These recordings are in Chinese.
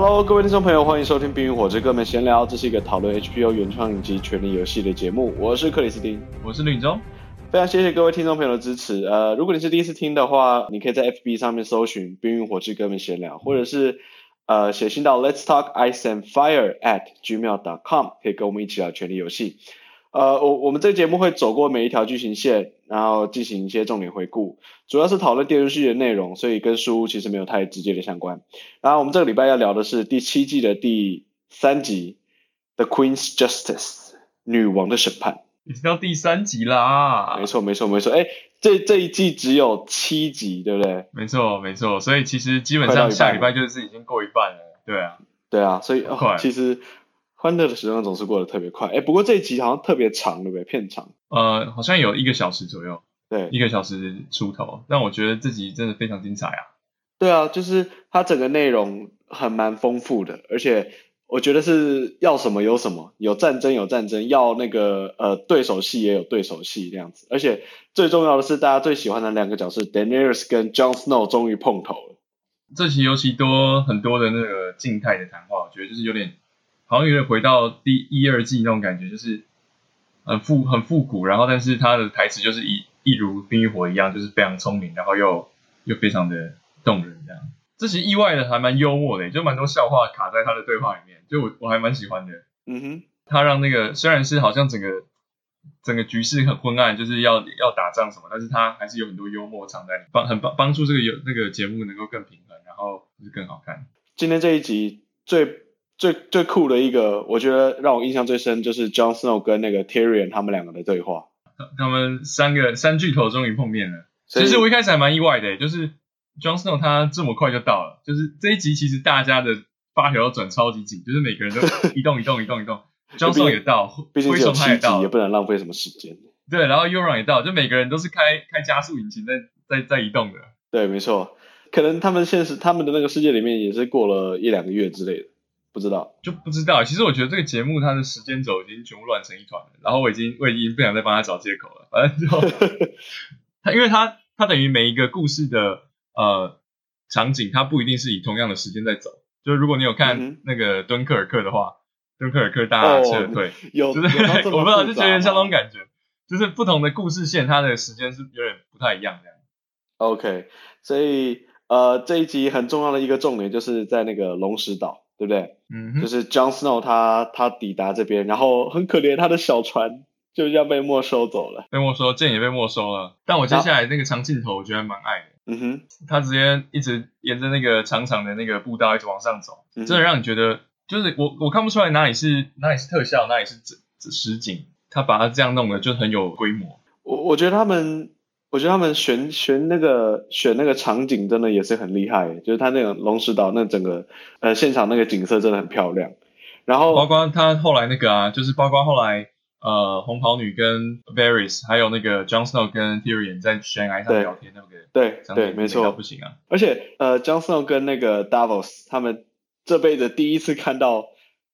Hello，各位听众朋友，欢迎收听《冰与火之歌们闲聊》，这是一个讨论 HBO 原创以及《权力游戏》的节目。我是克里斯汀，我是吕中，非常谢谢各位听众朋友的支持。呃，如果你是第一次听的话，你可以在 FB 上面搜寻《冰与火之歌们闲聊》，或者是呃写信到 Let's Talk Ice and Fire at gmail.com，可以跟我们一起聊《权力游戏》。呃，我我们这个节目会走过每一条剧情线，然后进行一些重点回顾，主要是讨论电视剧的内容，所以跟书其实没有太直接的相关。然后我们这个礼拜要聊的是第七季的第三集《The Queen's Justice》女王的审判，已经到第三集啦。没错，没错，没错。哎，这这一季只有七集，对不对？没错，没错。所以其实基本上下礼拜就是已经过一半了。对啊，对啊。所以哦，其实。欢乐的时光总是过得特别快，哎，不过这一集好像特别长，对不对？片长，呃，好像有一个小时左右，对，一个小时出头。但我觉得这集真的非常精彩啊！对啊，就是它整个内容还蛮丰富的，而且我觉得是要什么有什么，有战争有战争，要那个呃对手戏也有对手戏这样子。而且最重要的是，大家最喜欢的两个角色 Daenerys 跟 Jon Snow 终于碰头了。这集尤其多很多的那个静态的谈话，我觉得就是有点。好像有点回到第一二季那种感觉，就是很复很复古，然后但是他的台词就是一一如冰与火一样，就是非常聪明，然后又又非常的动人这样。这其实意外的还蛮幽默的，就蛮多笑话卡在他的对话里面，就我我还蛮喜欢的。嗯哼，他让那个虽然是好像整个整个局势很昏暗，就是要要打仗什么，但是他还是有很多幽默藏在里面，帮很帮帮助这个有那个节目能够更平衡，然后就是更好看。今天这一集最。最最酷的一个，我觉得让我印象最深就是 Jon Snow 跟那个 Tyrion 他们两个的对话。他们三个三巨头终于碰面了。其实我一开始还蛮意外的，就是 Jon Snow 他这么快就到了。就是这一集其实大家的发条转超级紧，就是每个人都 移动移动移动移动。Jon Snow 也到，毕竟只有七集，也不能浪费什么时间。对，然后 Euron 也到，就每个人都是开开加速引擎在在在移动的。对，没错。可能他们现实他们的那个世界里面也是过了一两个月之类的。不知道，就不知道。其实我觉得这个节目它的时间轴已经全部乱成一团了。然后我已经我已经不想再帮他找借口了。反正就他，因为他他等于每一个故事的呃场景，它不一定是以同样的时间在走。就是如果你有看那个敦刻尔克的话，敦刻尔克大撤退，有就是我不知道，就觉得像那种感觉，就是不同的故事线，它的时间是有点不太一样这样。OK，所以呃这一集很重要的一个重点就是在那个龙石岛。对不对？嗯，就是 John Snow 他他抵达这边，然后很可怜，他的小船就这样被没收走了。被没收，剑也被没收了。但我接下来那个长镜头，我觉得蛮爱的。嗯哼，他直接一直沿着那个长长的那个步道一直往上走，嗯、真的让你觉得，就是我我看不出来哪里是哪里是特效，哪里是实景，他把它这样弄的就很有规模。我我觉得他们。我觉得他们选选那个选那个场景真的也是很厉害，就是他那个龙石岛那整个呃现场那个景色真的很漂亮。然后包括他后来那个啊，就是包括后来呃红袍女跟 Varys 还有那个 Jon Snow 跟 Tyrion 在悬崖上聊天，对不对？对对，没错，不行啊。而且呃 Jon Snow 跟那个 Davos 他们这辈子第一次看到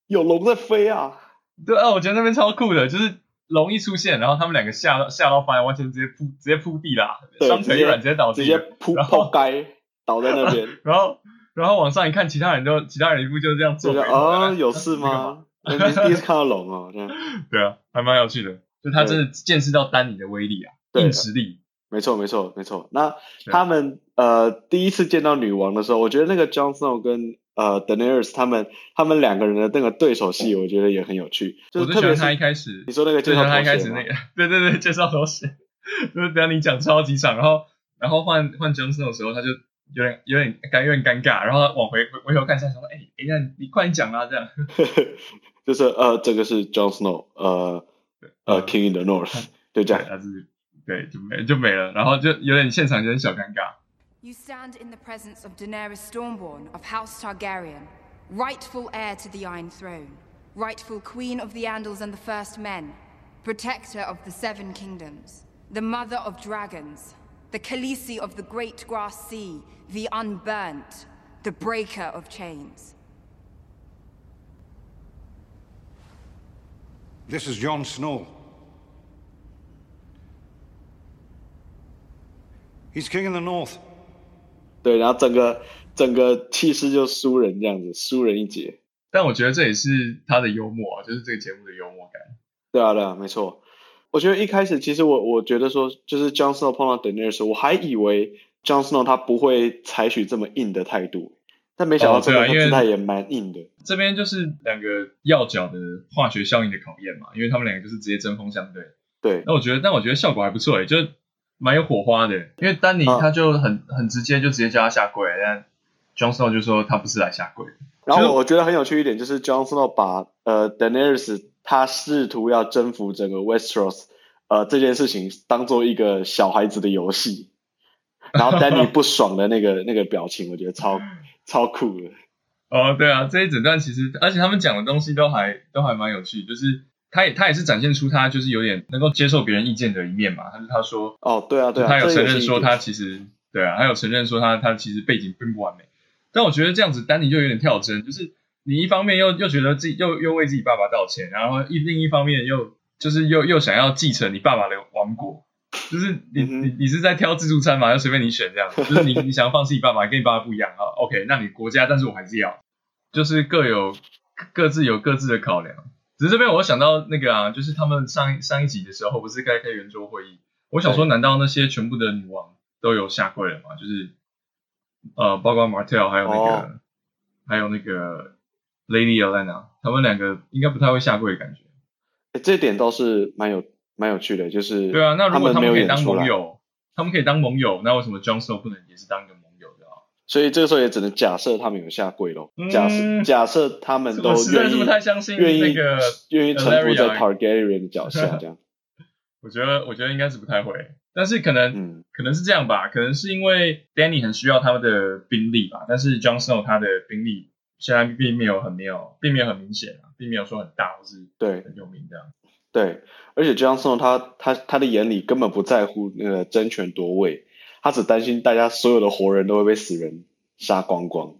有龙在飞啊！对啊，我觉得那边超酷的，就是。龙一出现，然后他们两个吓到吓到翻，完全直接扑直接扑地啦，双腿一软直接倒地，直接扑扑街倒在那边。然后然后往上一看，其他人就其他人一步就是这样做。啊，有事吗？第一次看到龙哦，这样。对啊，还蛮有趣的，就他真的见识到丹尼的威力啊，硬实力。没错没错没错。那他们呃第一次见到女王的时候，我觉得那个 Jon Snow 跟。呃，Daenerys 他们他们两个人的那个对手戏，我觉得也很有趣。就是特别是他一开始，你说那个介绍他一开始那个，对对对，介绍头衔，就是等下你讲超级长，然后然后换换 Jon Snow 的时候，他就有点有点尴有点尴尬，然后往回回头看一下，说，哎，等一下你快点讲啊，这样。就是呃，这个是 Jon Snow，呃呃，King in the North，就这样，对就没就没了，然后就有点现场有点小尴尬。You stand in the presence of Daenerys Stormborn of House Targaryen, rightful heir to the Iron Throne, rightful queen of the Andals and the First Men, protector of the Seven Kingdoms, the mother of dragons, the Khaleesi of the Great Grass Sea, the Unburnt, the breaker of chains. This is Jon Snow. He's king in the north. 对，然后整个整个气势就输人这样子，输人一截。但我觉得这也是他的幽默啊，就是这个节目的幽默感。对啊，对啊，没错。我觉得一开始其实我我觉得说，就是 Jon Snow 碰到 Daenerys 的时候，我还以为 Jon Snow 他不会采取这么硬的态度，但没想到这个姿态也蛮硬的。哦啊、这边就是两个要角的化学效应的考验嘛，因为他们两个就是直接针锋相对。对。那我觉得，但我觉得效果还不错诶，就是蛮有火花的。因为丹尼他就很、啊、很直接，就直接叫他下跪，但 Jon Snow 就说他不是来下跪。然后我觉得很有趣一点就是 Jon Snow 把呃 Daenerys 他试图要征服整个 Westeros，呃，这件事情当做一个小孩子的游戏，然后丹尼不爽的那个那个表情，我觉得超超酷的。哦，对啊，这一整段其实，而且他们讲的东西都还都还蛮有趣，就是他也他也是展现出他就是有点能够接受别人意见的一面嘛。他就他说，哦，对啊，对啊，他有承认说他其实对啊，他有承认说他他其实背景并不完美。但我觉得这样子丹尼就有点跳针，就是。你一方面又又觉得自己又又为自己爸爸道歉，然后一另一方面又就是又又想要继承你爸爸的王国，就是你你你是在挑自助餐嘛？就随便你选这样，就是你你想要放弃你爸爸，跟你爸爸不一样啊？OK，那你国家，但是我还是要，就是各有各自有各自的考量。只是这边我想到那个啊，就是他们上一上一集的时候不是该开圆桌会议，我想说，难道那些全部的女王都有下跪了吗？就是呃，包括 Martell 还有那个、哦、还有那个。Lady Olenna，他们两个应该不太会下跪的感觉。欸、这点倒是蛮有蛮有趣的，就是对啊，那如果他们可以当盟友，他们可以当盟友，那为什么 Jon Snow 不能也是当一个盟？所以这个时候也只能假设他们有下跪咯。嗯、假设假设他们都愿意，愿意那个愿意臣服在 Targaryen 的脚下 这样。我觉得我觉得应该是不太会，但是可能、嗯、可能是这样吧，可能是因为 Danny 很需要他们的兵力吧，但是 Jon Snow 他的兵力。现在并没有很没有，并没有很明显啊，并没有说很大或是对很有名这样。对，而且 Jon Snow 他他他的眼里根本不在乎那个争权夺位，他只担心大家所有的活人都会被死人杀光光。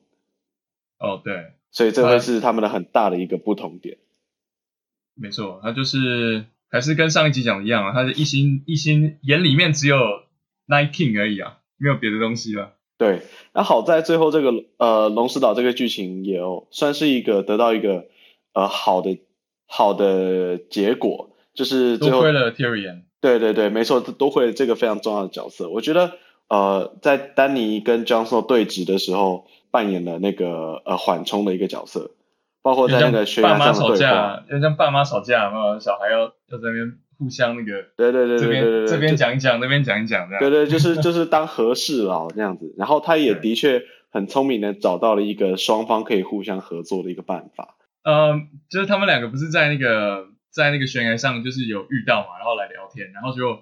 哦，对，所以这会是他们的很大的一个不同点。没错，他就是还是跟上一集讲的一样啊，他是一心一心眼里面只有 Night King 而已啊，没有别的东西了。对，那好在最后这个呃龙石岛这个剧情也算是一个得到一个呃好的好的结果，就是多亏了 Tyrion。对对对，没错，多亏了这个非常重要的角色。我觉得呃在丹尼跟 Jon Snow 对峙的时候，扮演了那个呃缓冲的一个角色，包括在那个悬崖上的对话，就像爸妈吵架，然后小孩要要在那边。互相那个，对对对对对对，这边讲一讲，那边讲一讲，这样。对对，就是就是当和事佬这样子。然后他也的确很聪明的找到了一个双方可以互相合作的一个办法。嗯，就是他们两个不是在那个在那个悬崖上，就是有遇到嘛，然后来聊天，然后就，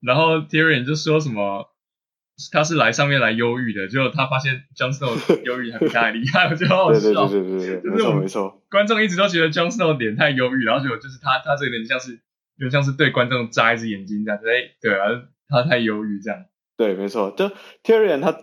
然后 Tyrion 就说什么，他是来上面来忧郁的，结果他发现 Jon Snow 忧郁还比他还厉害，我觉得好好笑。对对对对对，没错没错。观众一直都觉得 Jon Snow 脸太忧郁，然后结果就是他他这个脸像是。就像是对观众眨一只眼睛这样子，哎，对啊，他太忧郁这样。对，没错，就 Tyrion 他，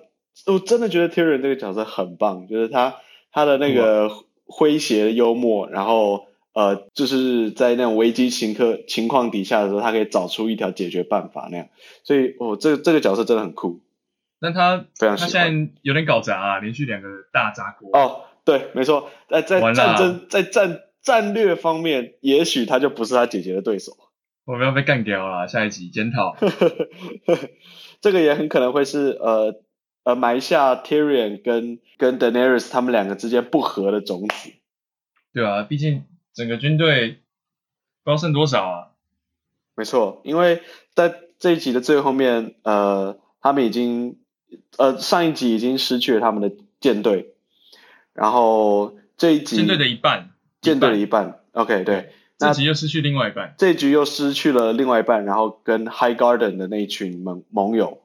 我真的觉得 Tyrion 这个角色很棒，就是他他的那个诙谐幽默，然后呃，就是在那种危机情刻情况底下的时候，他可以找出一条解决办法那样。所以，哦，这个这个角色真的很酷。但他非常他现在有点搞砸啊，连续两个大砸锅。哦，对，没错，在在战争在战战略方面，也许他就不是他姐姐的对手。我们要被干掉了，下一集检讨。这个也很可能会是呃呃埋下 Tyrion 跟跟 Daenerys 他们两个之间不和的种子。对啊，毕竟整个军队不知道剩多少啊。没错，因为在这一集的最后面，呃，他们已经呃上一集已经失去了他们的舰队，然后这一集舰队的一半，舰队的一半。OK，对。这集又失去另外一半，这一局又失去了另外一半，然后跟 High Garden 的那一群盟盟友。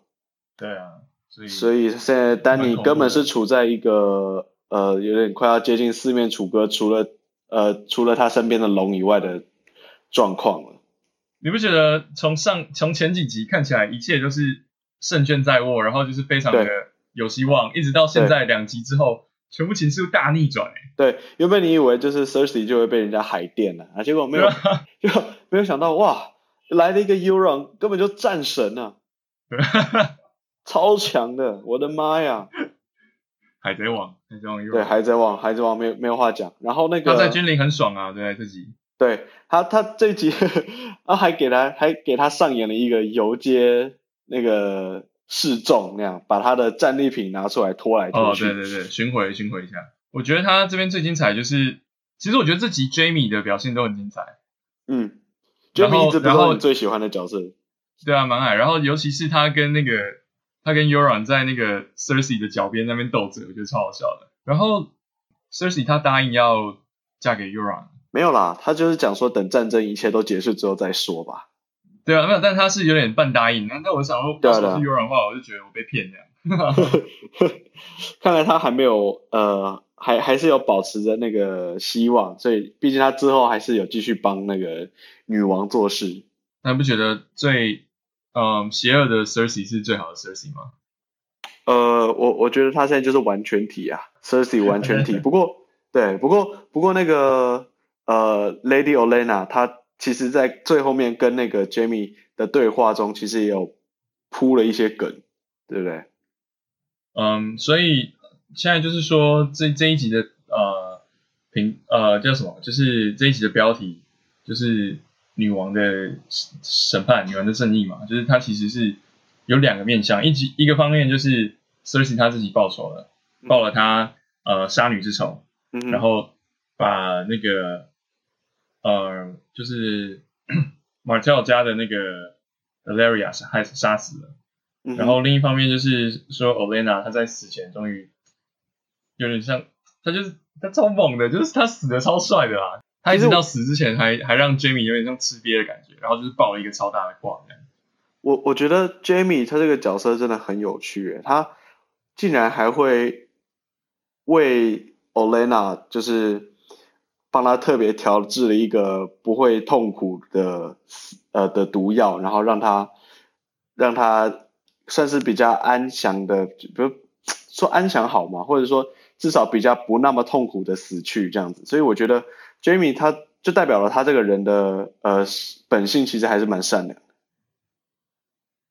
对啊，所以所以现在丹尼根本是处在一个呃有点快要接近四面楚歌，除了呃除了他身边的龙以外的状况了。你不觉得从上从前几集看起来一切都是胜券在握，然后就是非常的有希望，一直到现在两集之后。全部情势大逆转哎！对，原本你以为就是 Cersei 就会被人家海电了啊，结果没有，就 没有想到哇，来了一个 Euron，根本就战神啊，超强的，我的妈呀！海贼王，海贼王对，海贼王，海贼王没有没有话讲。然后那个他在军营很爽啊，对自己。对他，他这集，然后还给他还给他上演了一个游街那个示众那样，把他的战利品拿出来拖来拖去。哦，对对对，巡回巡回一下。我觉得他这边最精彩就是，其实我觉得这集 Jamie 的表现都很精彩。嗯，Jamie 一直不是我最喜欢的角色。对啊，蛮矮。然后尤其是他跟那个他跟 Yuran 在那个 Cersei 的脚边那边斗嘴，我觉得超好笑的。然后 Cersei 他答应要嫁给 Yuran，。没有啦，他就是讲说等战争一切都结束之后再说吧。对啊，没有，但他是有点半答应。那那我想说，要是是 Euron 的话，我就觉得我被骗这样。看来他还没有呃，还还是有保持着那个希望，所以毕竟他之后还是有继续帮那个女王做事。那不觉得最嗯邪恶的 Cersei 是最好的 Cersei 吗？呃，我我觉得他现在就是完全体啊，Cersei 完全体。不过对，不过不过那个。呃，Lady Olenna，她其实，在最后面跟那个 Jaime 的对话中，其实也有铺了一些梗，对不对？嗯，所以现在就是说，这这一集的呃评呃叫什么？就是这一集的标题就是女王的审判，女王的正义嘛。就是她其实是有两个面向，一集一个方面就是 Cersei 她自己报仇了，报了她呃杀女之仇，嗯，然后把那个。呃，就是 Martell 家的那个 Valeria 害杀死了，嗯，然后另一方面就是说 Olenna 她在死前终于有点像，她就是她超猛的，就是她死的超帅的啦，她一直到死之前还还让 Jaime 有点像吃瘪的感觉，然后就是爆了一个超大的挂。我我觉得 Jaime 他这个角色真的很有趣，他竟然还会为 Olenna 就是。帮他特别调制了一个不会痛苦的呃的毒药，然后让他让他算是比较安详的，比如说安详好嘛，或者说至少比较不那么痛苦的死去这样子。所以我觉得 Jamie 他就代表了他这个人的呃本性其实还是蛮善良。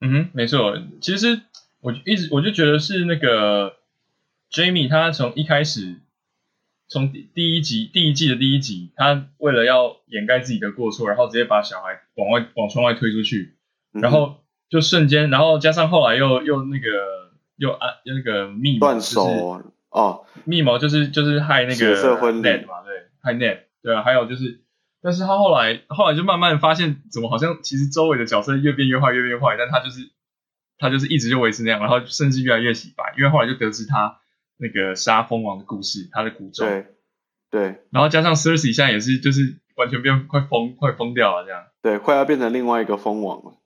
嗯哼，没错。其实我一直我就觉得是那个 Jamie 他从一开始。从第第一集第一季的第一集，他为了要掩盖自己的过错，然后直接把小孩往外往窗外推出去，然后就瞬间，然后加上后来又又那个又啊那个密谋，断手哦，密谋就是就是害那个 Ned 嘛，对，害 Ned，对啊，还有就是，但是他后来后来就慢慢发现，怎么好像其实周围的角色越变越坏，越变越坏，但他就是他就是一直就维持那样，然后甚至越来越洗白，因为后来就得知他。那个杀蜂王的故事，他的古咒，对，对，然后加上 Cersei 现在也是，就是完全变快疯，快疯掉了这样，对，快要变成另外一个蜂王了，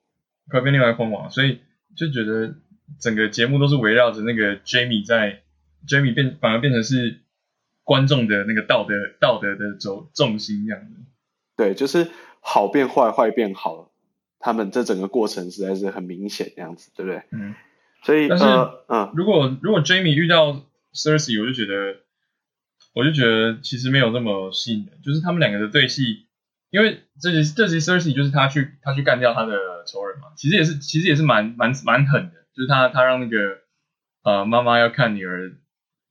快变另外一个蜂王，所以就觉得整个节目都是围绕着那个 Jaime 在，Jaime 变反而变成是观众的那个道德道德的轴重心这样子，对，就是好变坏，坏变好，他们这整个过程实在是很明显这样子，对不对？嗯，所以但是，嗯，如果如果 Jaime 遇到 Cersei，我就觉得，我就觉得其实没有那么吸引人，就是他们两个的对戏，因为这集这集 Cersei 就是他去他去干掉他的仇人嘛，其实也是其实也是蛮蛮蛮狠的，就是他他让那个呃妈妈要看女儿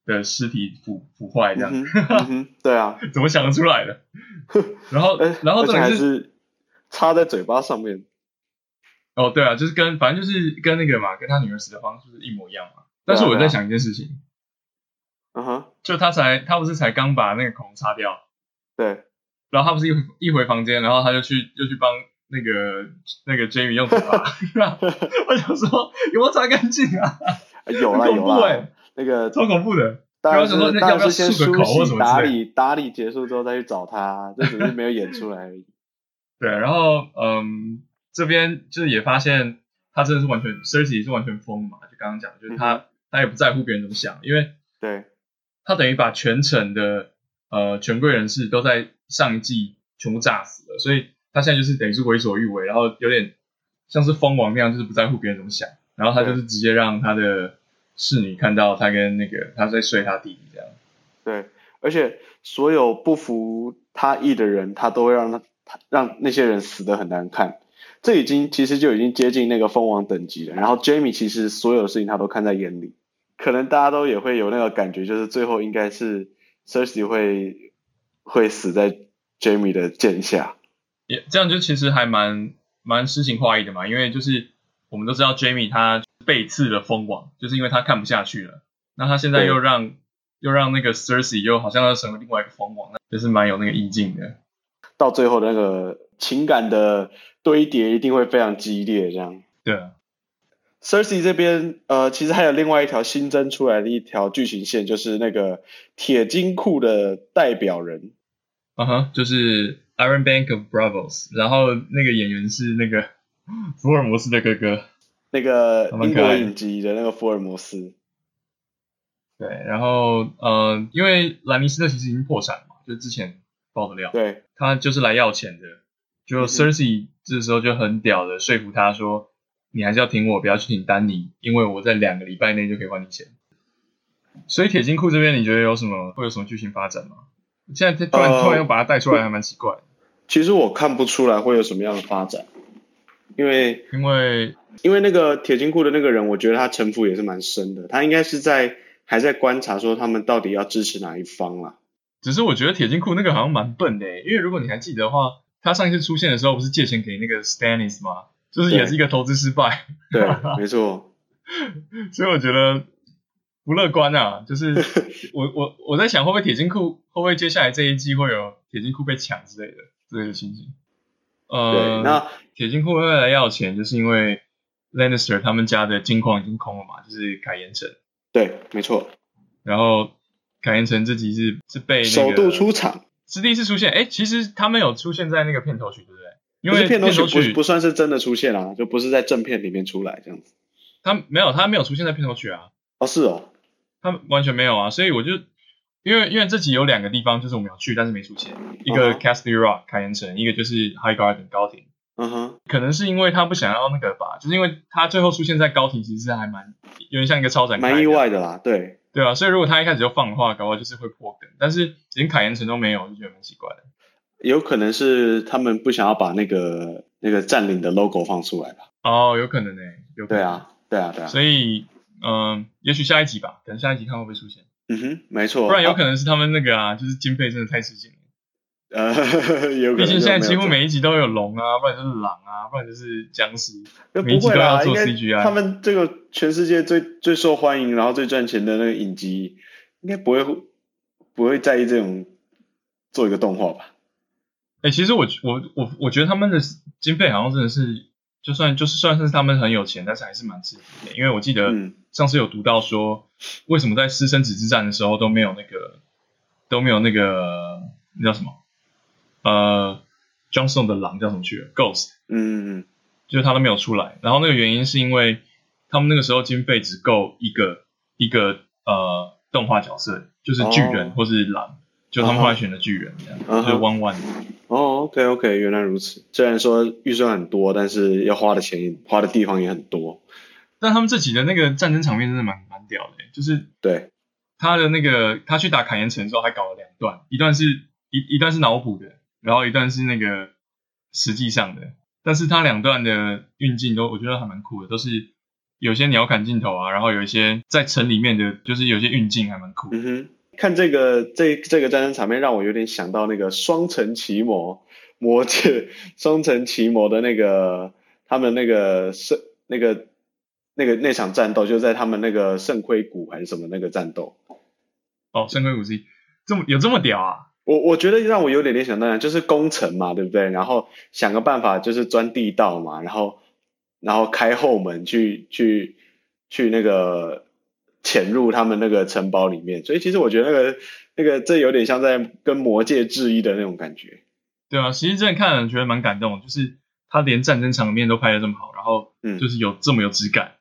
的尸体腐腐坏这样，嗯嗯、对啊，怎么想得出来的？然后然后这还是插在嘴巴上面，哦对啊，就是跟反正就是跟那个嘛，跟他女儿死的方式是一模一样嘛，但是我在想一件事情。嗯哼，就他才，他不是才刚把那个孔擦掉，对，然后他不是一回一回房间，然后他就去又去帮那个那个 Jaime 用嘴巴，我想说有没有擦干净啊？有啊有啊，那个超恐怖的。当然说要不要先漱个口或什么打理打理结束之后再去找他，这只是没有演出来而已。对，然后嗯，这边就是也发现他真的是完全 Cersei 是完全疯嘛，就刚刚讲，就是他、嗯、他也不在乎别人怎么想，因为对。他等于把全城的呃权贵人士都在上一季全部炸死了，所以他现在就是等于是为所欲为，然后有点像是蜂王那样，就是不在乎别人怎么想，然后他就是直接让他的侍女看到他跟那个他在睡他弟弟这样。对，而且所有不服他意的人，他都会让他让那些人死的很难看，这已经其实就已经接近那个蜂王等级了。然后 Jamie 其实所有的事情他都看在眼里。可能大家都也会有那个感觉，就是最后应该是 Cersei 会会死在 Jaime 的剑下。也这样就其实还蛮蛮诗情画意的嘛，因为就是我们都知道 Jaime 他被刺了蜂王，就是因为他看不下去了。那他现在又让又让那个 Cersei 又好像要成为另外一个蜂王，那就是蛮有那个意境的。到最后那个情感的堆叠一定会非常激烈，这样。对啊。Cersei 这边呃，其实还有另外一条新增出来的一条剧情线，就是那个铁金库的代表人。啊哈，就是 Iron Bank of Braavos，然后那个演员是那个 福尔摩斯的哥哥，那个英国影集的那个福尔摩斯。对，然后呃，因为莱尼斯特其实已经破产了嘛，就之前爆的料，对，他就是来要钱的，就 Cersei 这时候就很屌的说服他说，你还是要挺我，不要去挺丹尼，因为我在两个礼拜内就可以还你钱。所以铁金库这边你觉得有什么会有什么剧情发展吗？现在突然、呃、突然又把它带出来，还蛮奇怪。其实我看不出来会有什么样的发展，因为因为因为那个铁金库的那个人，我觉得他城府也是蛮深的，他应该是在还在观察说他们到底要支持哪一方啦。只是我觉得铁金库那个好像蛮笨的，因为如果你还记得的话，他上一次出现的时候不是借钱给那个 Stannis 吗？就是也是一个投资失败。对，对 没错。所以我觉得。不乐观啊！就是 我我我在想，会不会铁金库会不会接下来这一季会有铁金库被抢之类的之类的情形？呃，那铁金库会来要钱，就是因为 Lannister 他们家的金矿已经空了嘛，就是凯岩城。对，没错。然后凯岩城这集是是被、那个、首度出场，是第一次出现。哎，其实他们有出现在那个片头曲，对不对？因为片头曲不不算是真的出现啊，就不是在正片里面出来这样子。他没有，他没有出现在片头曲啊。哦，是哦。他完全没有啊，所以我就因为因为这集有两个地方就是我们要去，但是没出现，一个 Casterly Rock 凯岩城，一个就是 Highgarden 高庭。嗯哼，可能是因为他不想要那个吧，就是因为他最后出现在高庭，其实还蛮有点像一个超展开，蛮意外的啦，对对啊，所以如果他一开始就放的话，搞不好就是会破梗，但是连凯岩城都没有，就觉得蛮奇怪的。有可能是他们不想要把那个那个占领的 logo 放出来吧？哦，有可能呢、欸，有。对啊，对啊，对啊，所以。嗯，也许下一集吧，等下一集看会不会出现。嗯哼，没错。不然有可能是他们那个啊，啊就是经费真的太吃紧了。呃，有可能。毕竟现在几乎每一集都有龙啊，不然就是狼啊，不然就是僵尸。每一集都要做 CGI。他们这个全世界最最受欢迎，然后最赚钱的那个影集，应该不会不会在意这种做一个动画吧？哎、欸，其实我我我我觉得他们的经费好像真的是。就算就是算是他们很有钱，但是还是蛮吃力的。因为我记得上次有读到说，为什么在私生子之战的时候都没有那个都没有那个那叫什么？呃，Jon Snow 的狼叫什么去了？Ghost。嗯嗯，就是他都没有出来。然后那个原因是因为他们那个时候经费只够一个一个呃动画角色，就是巨人或是狼。Oh. 就他们后来选的巨人这样，uh -huh. 就是弯弯。哦、oh,，OK OK，原来如此。虽然说预算很多，但是要花的钱、花的地方也很多。但他们自己的那个战争场面真的蛮蛮屌的，就是对他的那个他去打凯岩城的时候还搞了两段，一段是一一段是脑补的，然后一段是那个实际上的。但是他两段的运镜都我觉得还蛮酷的，都是有些鸟瞰镜头啊，然后有一些在城里面的，就是有些运镜还蛮酷的。嗯哼。看这个这这个战争场面，让我有点想到那个双城奇魔魔界 双城奇魔的那个他们那个圣那个那个那场战斗，就在他们那个圣盔谷还是什么那个战斗。哦，圣盔谷是这么有这么屌啊！我我觉得让我有点联想到，就是攻城嘛，对不对？然后想个办法，就是钻地道嘛，然后然后开后门去去去那个。潜入他们那个城堡里面，所以其实我觉得那个那个这有点像在跟魔界致意的那种感觉。对啊，其实真的看了觉得蛮感动，就是他连战争场面都拍得这么好，然后嗯，就是有这么有质感。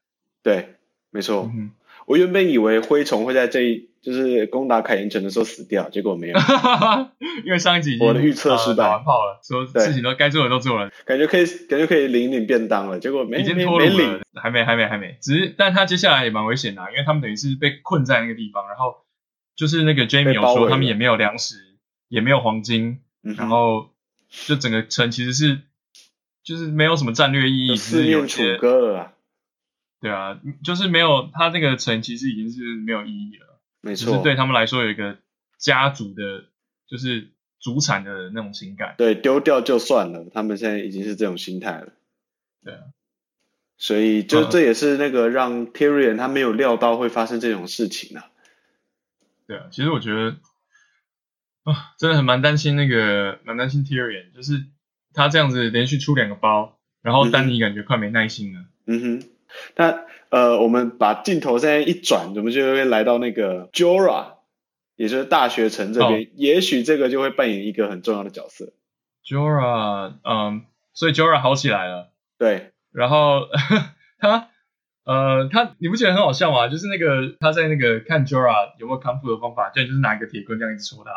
对，没错。嗯我原本以为灰虫会在这一就是攻打凯岩城的时候死掉，结果没有。因为上一集我的预测失败，打完炮了，说事情都该做的都做了，感觉可以感觉可以领领便当了，结果没已经脱鲁了，还没还没还没，只是但他接下来也蛮危险的，因为他们等于是被困在那个地方，然后就是那个 Jaime 有说他们也没有粮食，也没有黄金，然后就整个城其实是就是没有什么战略意义，四面楚歌了。对啊，就是没有他那个城其实已经是没有意义了，没错，就是对他们来说有一个家族的，就是祖产的那种情感。对，丢掉就算了，他们现在已经是这种心态了。对啊，所以就这也是那个让 Tyrion 他没有料到会发生这种事情啊。对啊，其实我觉得啊，真的很蛮担心那个，蛮担心 Tyrion，就是他这样子连续出两个包，然后丹尼感觉快没耐心了。嗯哼，那呃，我们把镜头现在一转，我们就会来到那个 Jorah，也就是大学城这边，哦、也许这个就会扮演一个很重要的角色。Jorah，嗯，所以 Jorah 好起来了。对，然后他。呃，他你不觉得很好笑吗？就是那个他在那个看 Jorah 有没有康复的方法，就就是拿一个铁棍这样一直戳他，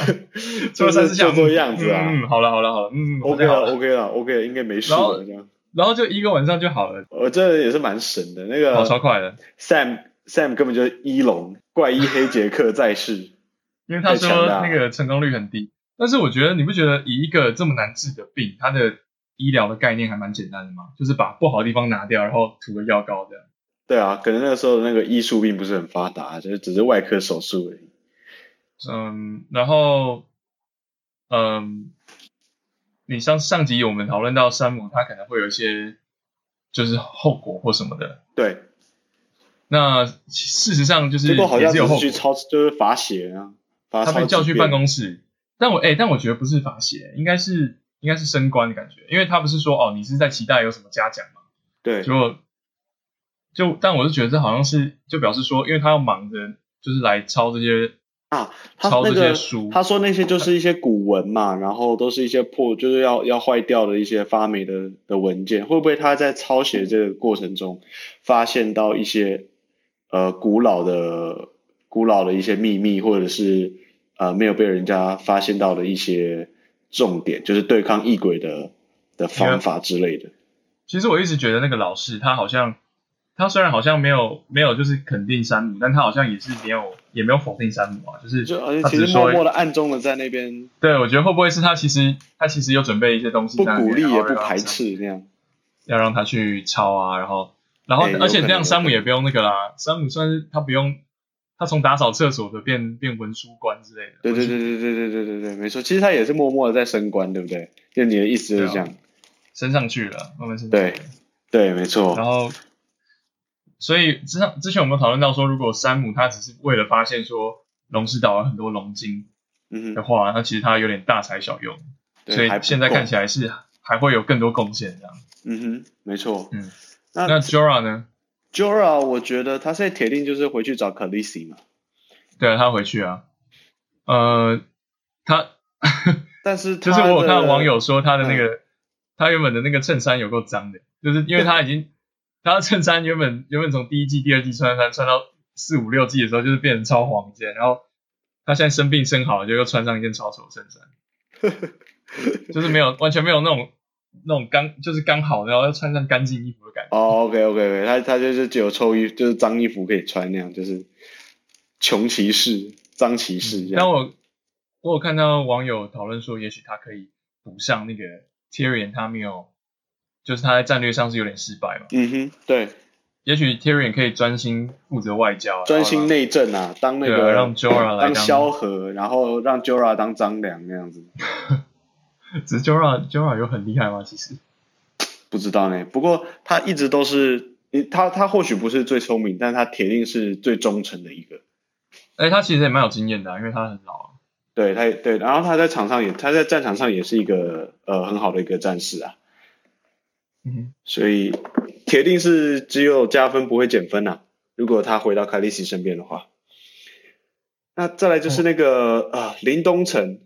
戳三四下做样子啊。嗯，好了好了好了，嗯，OK 了 OK 了 OK 了，应该没事了这样。然后就一个晚上就好了。我这也是蛮神的，那个跑超快的。Sam Sam 根本就是一龙怪医黑杰克在世，因为他说那个成功率很低。但是我觉得你不觉得以一个这么难治的病，他的医疗的概念还蛮简单的吗，就是把不好的地方拿掉，然后涂个药膏这样。对啊，可能那个时候的那个医术并不是很发达，就是只是外科手术而已。嗯，然后，嗯，你上上集我们讨论到山姆他可能会有一些就是后果或什么的。对。那事实上就是结果好像是去抄，就是罚写啊，罚他被叫去办公室。但我哎、欸，但我觉得不是罚写，应该是。应该是升官的感觉，因为他不是说哦，你是在期待有什么嘉奖吗？对，就就，但我是觉得这好像是就表示说，因为他要忙着就是来抄这些啊，他那个，他说那些就是一些古文嘛，然后都是一些破，就是要要坏掉的一些发霉的的文件，会不会他在抄写这个过程中发现到一些呃古老的古老的一些秘密，或者是呃没有被人家发现到的一些。重点就是对抗异鬼的的方法之类的。其实我一直觉得那个老师，他好像他虽然好像没有没有就是肯定山姆，但他好像也是没有也没有否定山姆啊，就是就其实默默的暗中的在那边。对，我觉得会不会是他其实他其实有准备一些东西，不鼓励也不排斥那样，要让他去抄啊，然后然后、欸、而且这样山姆也不用那个啦，山姆算是他不用。他从打扫厕所的变变文书官之类的。对对对对对对对对对，没错。其实他也是默默的在升官，对不对？就你的意思就是这样，哦、升上去了，慢慢升。对对，没错。然后，所以之上之前我们讨论到说，如果山姆他只是为了发现说龙之岛有很多龙晶的话，嗯、那其实他有点大材小用。所以现在看起来是还会有更多贡献这样。嗯哼，没错。嗯，那那 Jorah 呢？Jorah，我觉得他现在铁定就是回去找 Khaleesi 嘛。对啊，他回去啊。呃，他，但是 就是我有看到网友说他的那个，嗯、他原本的那个衬衫有够脏的，就是因为他已经，他的衬衫原本原本从第一季、第二季穿穿穿到四五六季的时候，就是变成超黄一件，然后他现在生病生好了，就又穿上一件超丑衬衫，就是没有完全没有那种。那种刚就是刚好，然后要穿上干净衣服的感觉。哦、oh,，OK OK OK，他他就是只有臭衣，就是脏衣服可以穿那样，就是穷骑士、脏骑士这样。但我我有看到网友讨论说，也许他可以补上那个 Tyrion，他没有，就是他在战略上是有点失败嘛。嗯哼，对。也许 Tyrion 可以专心负责外交，专心内政啊，当那个、啊、让 Jorah 来当萧何，然后让 Jorah 当张良那样子。只是 Jorah Jorah 有很厉害吗？其实不知道呢。不过他一直都是，他他或许不是最聪明，但他铁定是最忠诚的一个。哎、欸，他其实也蛮有经验的、啊，因为他很老、啊。对，他对，然后他在场上也，他在战场上也是一个呃很好的一个战士啊。嗯哼，所以铁定是只有加分不会减分呐、啊。如果他回到凯利西身边的话，那再来就是那个呃，林东城。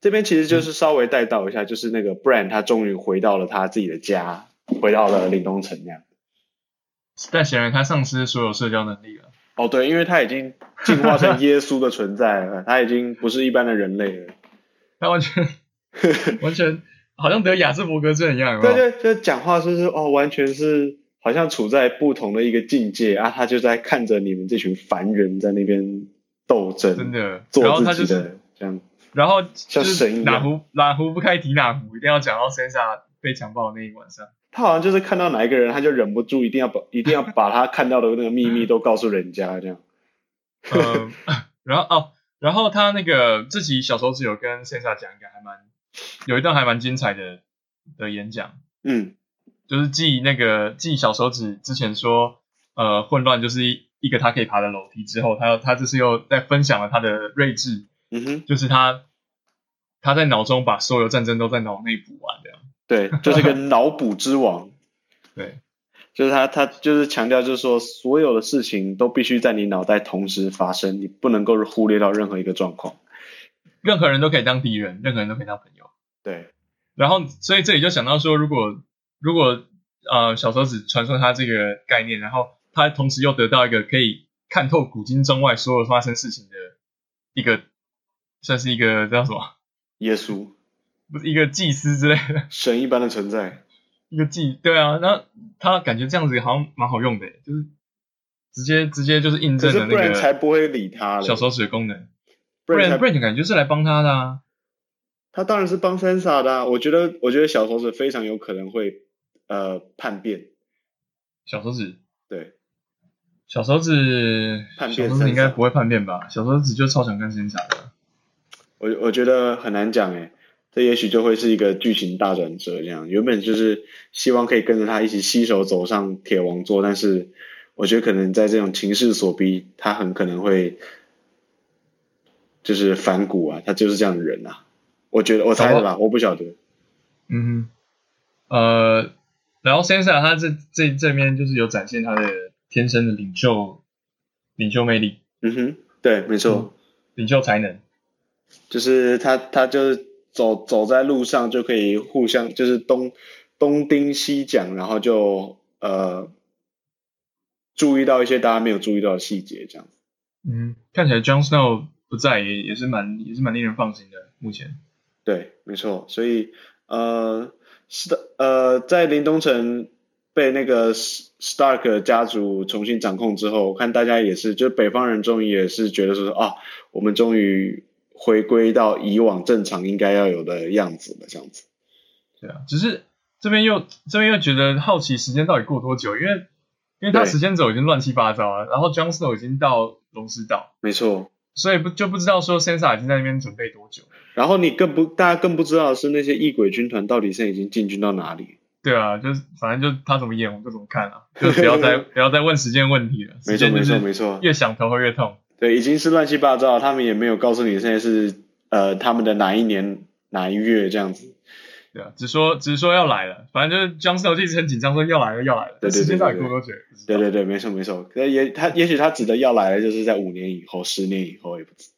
这边其实就是稍微带到一下，嗯、就是那个 Bran 他终于回到了他自己的家，回到了林东城那样。但显然他丧失所有社交能力了。哦，对，因为他已经进化成耶稣的存在了，他已经不是一般的人类了。他完全 完全好像得雅斯伯格症一样对对，就讲话就是哦，完全是好像处在不同的一个境界啊，他就在看着你们这群凡人在那边斗争，真的，做自己的这样。然后就是哪壶哪壶不开提哪壶，一定要讲到 Sansa 被强暴的那一晚上。他好像就是看到哪一个人，他就忍不住一定要把 一定要把他看到的那个秘密都告诉人家这样。呃，然后哦，然后他那个自己小手指有跟 Sansa 讲一个还蛮有一段还蛮精彩的的演讲，嗯，就是继那个继小手指之前说呃混乱就是一一个他可以爬的楼梯之后，他他这次又在分享了他的睿智，嗯哼，就是他他在脑中把所有战争都在脑内补完这样，对，就是个脑补之王，对。就是他，他就是强调，就是说，所有的事情都必须在你脑袋同时发生，你不能够忽略到任何一个状况。任何人都可以当敌人，任何人都可以当朋友。对。然后，所以这里就想到说，如果如果呃小手指传授他这个概念，然后他同时又得到一个可以看透古今中外所有发生事情的一个，算是一个叫什么？耶稣？不是一个祭司之类的？神一般的存在。一个祭对啊，那他感觉这样子好像蛮好用的，就是直接直接就是印证了那个，不然才不会理他小手指的功能。不然不然感觉是来帮他的啊。他当然是帮 Sansa 的啊，我觉得我觉得小手指非常有可能会呃叛变。小手指对，小手指叛变，小手指应该不会叛变吧？小手指就超想跟 Sansa 的。我我觉得很难讲诶。这也许就会是一个剧情大转折，这样原本就是希望可以跟着他一起携手走上铁王座，但是我觉得可能在这种情势所逼，他很可能会就是反骨啊，他就是这样的人啊。我觉得我猜的吧，我不晓得。嗯哼，呃，然后 Sansa 他这这这边就是有展现他的天生的领袖领袖魅力。嗯哼，对，没错，领袖才能，就是他他就是。走走在路上就可以互相就是东东盯西讲，然后就呃注意到一些大家没有注意到的细节，这样子。嗯，看起来 Jon Snow 不在也也是蛮也是蛮令人放心的。目前，对，没错。所以呃是的呃在林东城被那个 Stark 家族重新掌控之后，我看大家也是，就北方人终于也是觉得说啊，我们终于。回归到以往正常应该要有的样子了，这样子。对啊，只是这边又这边又觉得好奇时间到底过多久，因为因为他时间轴已经乱七八糟了，然后 Jon Snow 已经到龙之岛，没错，所以不就不知道说 Sansa 已经在那边准备多久。然后你更不，大家更不知道的是那些异鬼军团到底现在已经进军到哪里。对啊，就是反正就他怎么演我们就怎么看啊，就不要再 不要再问时间问题了。没错没错没错，越想头会越痛。对，已经是乱七八糟，他们也没有告诉你现在是呃他们的哪一年哪一月这样子。对啊，只说只是说要来了，反正就是 Jon Snow 一直很紧张，说要来了要来了。对对对对对。时间到底过多久？对对对，没错没错。可也他也许他指的要来了，就是在五年以后、十年以后也不知，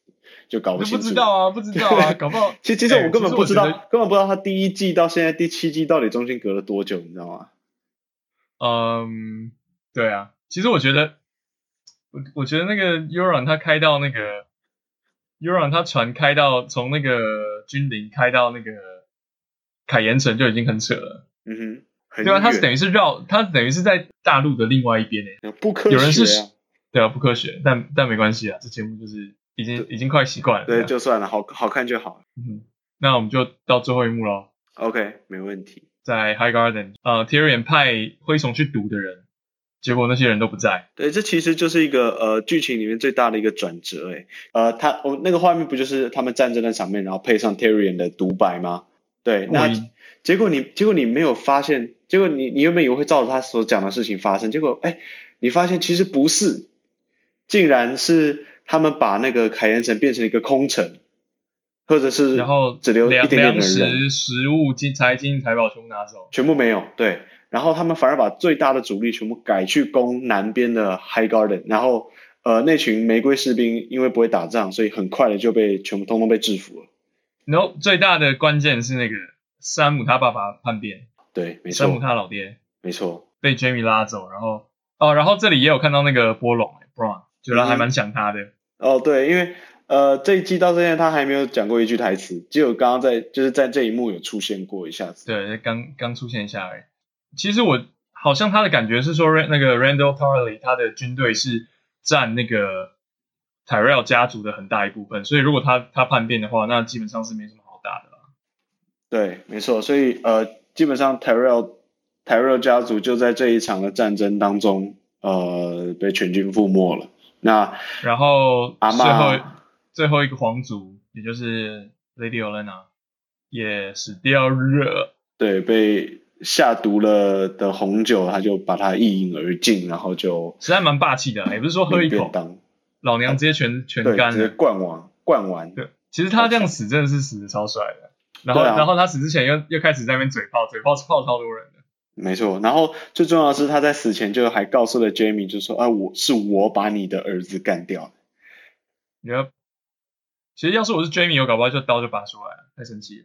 就搞不清楚。不知道啊，不知道啊，搞不好。其实其实我根本不知道，根本不知道他第一季到现在第七季到底中间隔了多久，你知道吗？嗯，对啊，其实我觉得。我我觉得那个 Euron 他开到那个 Euron 他船开到从那个君临开到那个凯岩城就已经很扯了。嗯哼，很对啊，他是等于是绕，他等于是在大陆的另外一边诶。不科学、啊。有人是，对啊，不科学，但但没关系啊，这节目就是已经已经快习惯了。对，就算了，好好看就好。嗯，那我们就到最后一幕喽。OK，没问题。在 High Garden，呃，Tyrion 派灰熊去堵的人。结果那些人都不在。对，这其实就是一个呃剧情里面最大的一个转折诶。呃，他我那个画面不就是他们战争的场面，然后配上 Tyrion 的独白吗？对，那结果你结果你没有发现，结果你你原本以为会照着他所讲的事情发生，结果哎，你发现其实不是，竟然是他们把那个凯岩城变成一个空城，或者是然后只留一点点的人，粮食、食物、金财金财宝全部拿走，全部没有，对。然后他们反而把最大的主力全部改去攻南边的 High Garden，然后呃那群玫瑰士兵因为不会打仗，所以很快的就被全部通通被制服了。然后最大的关键是那个山姆他爸爸叛变，对，没错，山姆他老爹，没错，被 Jaime 拉走，然后哦，然后这里也有看到那个波隆 Bronn 觉得还蛮想他的。嗯、哦，对，因为呃这一季到现在他还没有讲过一句台词，只有刚刚在就是在这一幕有出现过一下子，对，刚刚出现一下而已。其实我好像他的感觉是说，那个 Randall Tarly 他的军队是占那个 Tyrell 家族的很大一部分，所以如果他他叛变的话，那基本上是没什么好打的了。对，没错，所以呃，基本上 Tyrell Tyrell 家族就在这一场的战争当中，呃，被全军覆没了。那然后阿嬷最后一个皇族，也就是 Lady Olenna 也死掉了。对，被下毒了的红酒，他就把它一饮而尽，然后就实在蛮霸气的，也不是说喝一口，老娘直接全全干，直接灌完灌完。对，其实他这样死真的是死的超帅的。然后、啊、然后他死之前又又开始在那边嘴炮，嘴炮炮超多人的。没错，然后最重要的是他在死前就还告诉了 Jaime，就说啊，我是我把你的儿子干掉的。Yep. 其实要是我是 Jaime，我搞不好就刀就拔出来了，太生气了。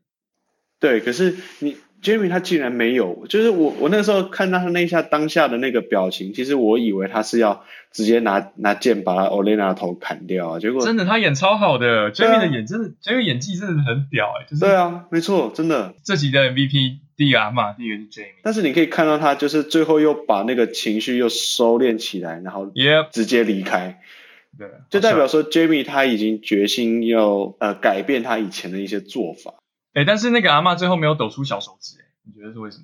对，可是你 Jaime 他竟然没有，就是我我那时候看到他那一下当下的那个表情，其实我以为他是要直接拿拿剑把他 Olenna 的头砍掉啊，结果真的他演超好的，Jaime 的演真的，Jaime 演技真的很屌哎、欸，就是对啊，没错，真的这集的 MVP 第一个阿嬷，第一个是 Jaime，但是你可以看到他就是最后又把那个情绪又收敛起来，然后直接离开。对，就代表说 Jaime 他已经决心要呃改变他以前的一些做法。哎，但是那个阿嬷最后没有抖出小手指，哎，你觉得是为什么？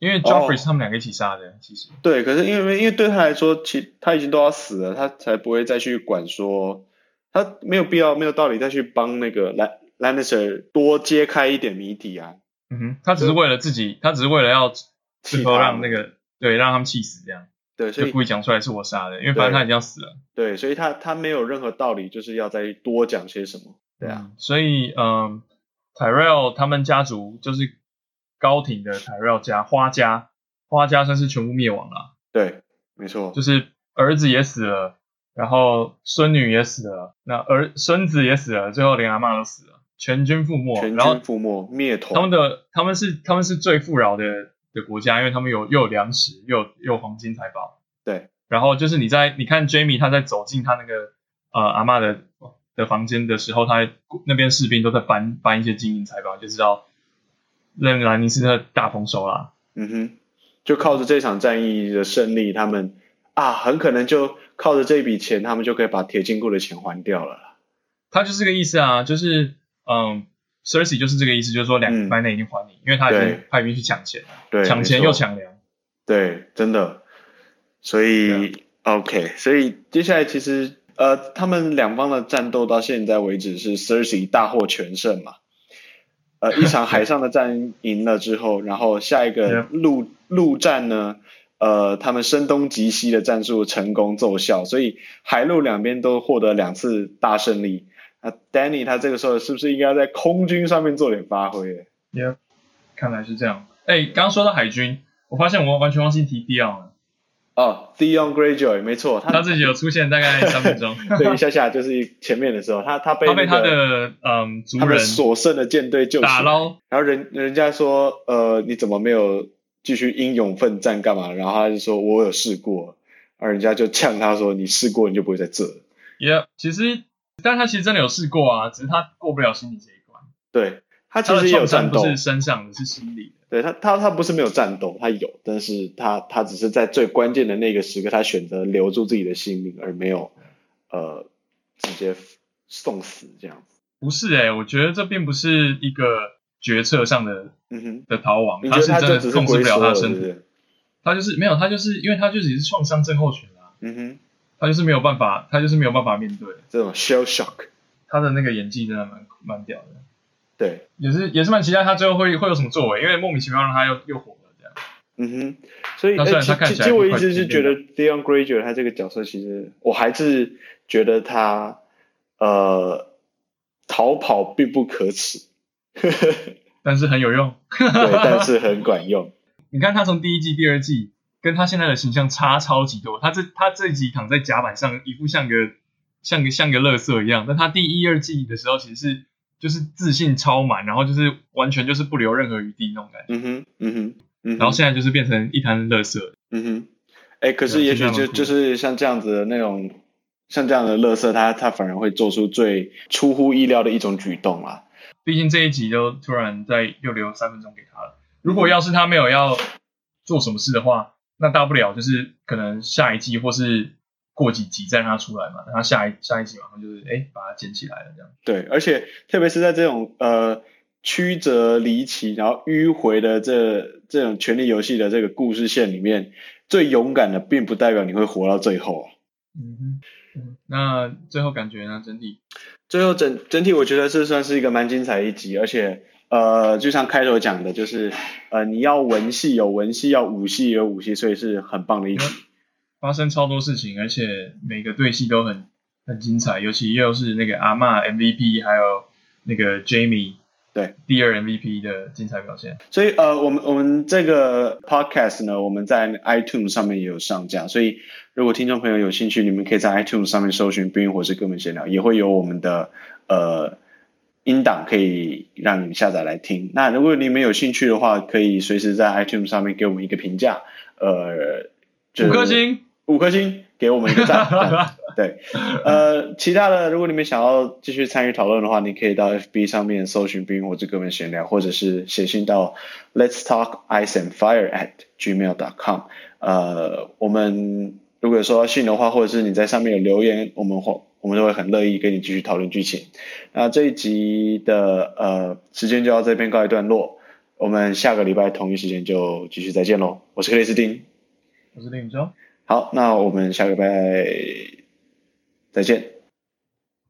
因为 Joffrey 是他们两个一起杀的，哦、其实。对，可是因为因为对他来说，其他已经都要死了，他才不会再去管说，他没有必要没有道理再去帮那个 Lannister 多揭开一点谜底啊。嗯哼，他只是为了自己，他只是为了要最后让那个对让他们气死这样。对，所以就故意讲出来是我杀的，因为反正他已经要死了。对，所以他他没有任何道理，就是要再多讲些什么。对啊，嗯、所以嗯，Tyrell 他们家族就是高庭的 Tyrell 家花家，花家算是全部灭亡了。对，没错，就是儿子也死了，然后孙女也死了，那儿孙子也死了，最后连阿妈都死了，全军覆没，全军覆没，灭头。他们的他们是他们是最富饶的。的国家，因为他们有又有粮食，又有又有黄金财宝。对，然后就是你在你看 Jaime 他在走进他那个呃阿妈的的房间的时候，他那边士兵都在搬搬一些金银财宝，就知道认兰尼斯特大丰收啦。嗯哼，就靠着这场战役的胜利，他们啊很可能就靠着这笔钱，他们就可以把铁金库的钱还掉了。他就是这个意思啊，就是嗯。Cersei 就是这个意思，就是说两个礼拜内已经还你，嗯、因为他已经派兵去抢钱了，对，抢钱又抢粮，对，真的。所以 OK，所以接下来其实呃，他们两方的战斗到现在为止是 Cersei 大获全胜嘛。呃，一场海上的战赢了之后，然后下一个陆陆战呢，呃，他们声东击西的战术成功奏效，所以海陆两边都获得两次大胜利。那 Danny 他这个时候是不是应该在空军上面做点发挥？Yeah，看来是这样。哎，刚刚说到海军，我发现我完全忘记提 Theon 了。哦，Theon Greyjoy，没错，他他自己有出现大概三分钟，对，一下下就是前面的时候，他他被、那个、他被他的嗯族人所剩的舰队救打捞，然后人人家说呃你怎么没有继续英勇奋战干嘛？然后他就说我有试过，而人家就呛他说你试过你就不会在这。Yeah，其实。但他其实真的有试过啊，只是他过不了心理这一关。对，他其实也有战斗，不是身上的，是心理的。对他，他他不是没有战斗，他有，但是他他只是在最关键的那个时刻，他选择留住自己的性命，而没有呃直接送死这样子。不是哎、欸，我觉得这并不是一个决策上的嗯哼的逃亡，他是真的控制不了他的身体。他就是没有，他就是因为他就是也是创伤症候群啊。嗯哼。他就是没有办法，他就是没有办法面对这种 shell shock。他的那个演技真的蛮蛮屌的，对，也是也是蛮期待他最后会会有什么作为，因为莫名其妙让他又又火了这样。嗯哼，所以他虽然他看起来，其实我一直是觉得 Theon Greyjoy 他这个角色，其实我还是觉得他呃逃跑并不可耻，但是很有用，对，但是很管用。你看他从第一季、第二季。跟他现在的形象差超级多，他这他这集躺在甲板上，一副像个像个像个垃圾一样。但他第一二季的时候，其实是就是自信超满，然后就是完全就是不留任何余地那种感觉。嗯哼，嗯哼，嗯哼。然后现在就是变成一滩垃圾。嗯哼。哎、欸，可是也许就就是像这样子的那种，像这样的垃圾，他他反而会做出最出乎意料的一种举动啊。毕竟这一集就突然在又留三分钟给他了。如果要是他没有要做什么事的话。那大不了就是可能下一季或是过几集再让他出来嘛，然后下一下一集马上就是哎把它捡起来了这样。对，而且特别是在这种呃曲折离奇，然后迂回的这这种权力游戏的这个故事线里面，最勇敢的并不代表你会活到最后啊。嗯哼，嗯，那最后感觉呢？整体，最后整整体，我觉得这算是一个蛮精彩的一集，而且呃，就像开头讲的，就是呃，你要文戏有文戏，要武戏有武戏，所以是很棒的一集。发生超多事情，而且每个对戏都很很精彩，尤其又是那个阿嬷 MVP，还有那个 Jamie。对，第二 MVP 的精彩表现。所以呃，我们我们这个 podcast 呢，我们在 iTunes 上面也有上架。所以如果听众朋友有兴趣，你们可以在 iTunes 上面搜寻《冰与火之歌们闲聊》，也会有我们的呃音档可以让你们下载来听。那如果你们有兴趣的话，可以随时在 iTunes 上面给我们一个评价，呃，五颗星，五颗星，给我们一个 赞。对，呃，其他的，如果你们想要继续参与讨论的话，你可以到 FB 上面搜寻“冰与火之歌们闲聊”，或者是写信到 Let's Talk Ice and Fire at gmail.com。呃，我们如果说信的话，或者是你在上面有留言，我们会我们都会很乐意跟你继续讨论剧情。那这一集的呃时间就到这边告一段落，我们下个礼拜同一时间就继续再见喽。我是克里斯汀，我是林宇洲。好，那我们下个拜。再见。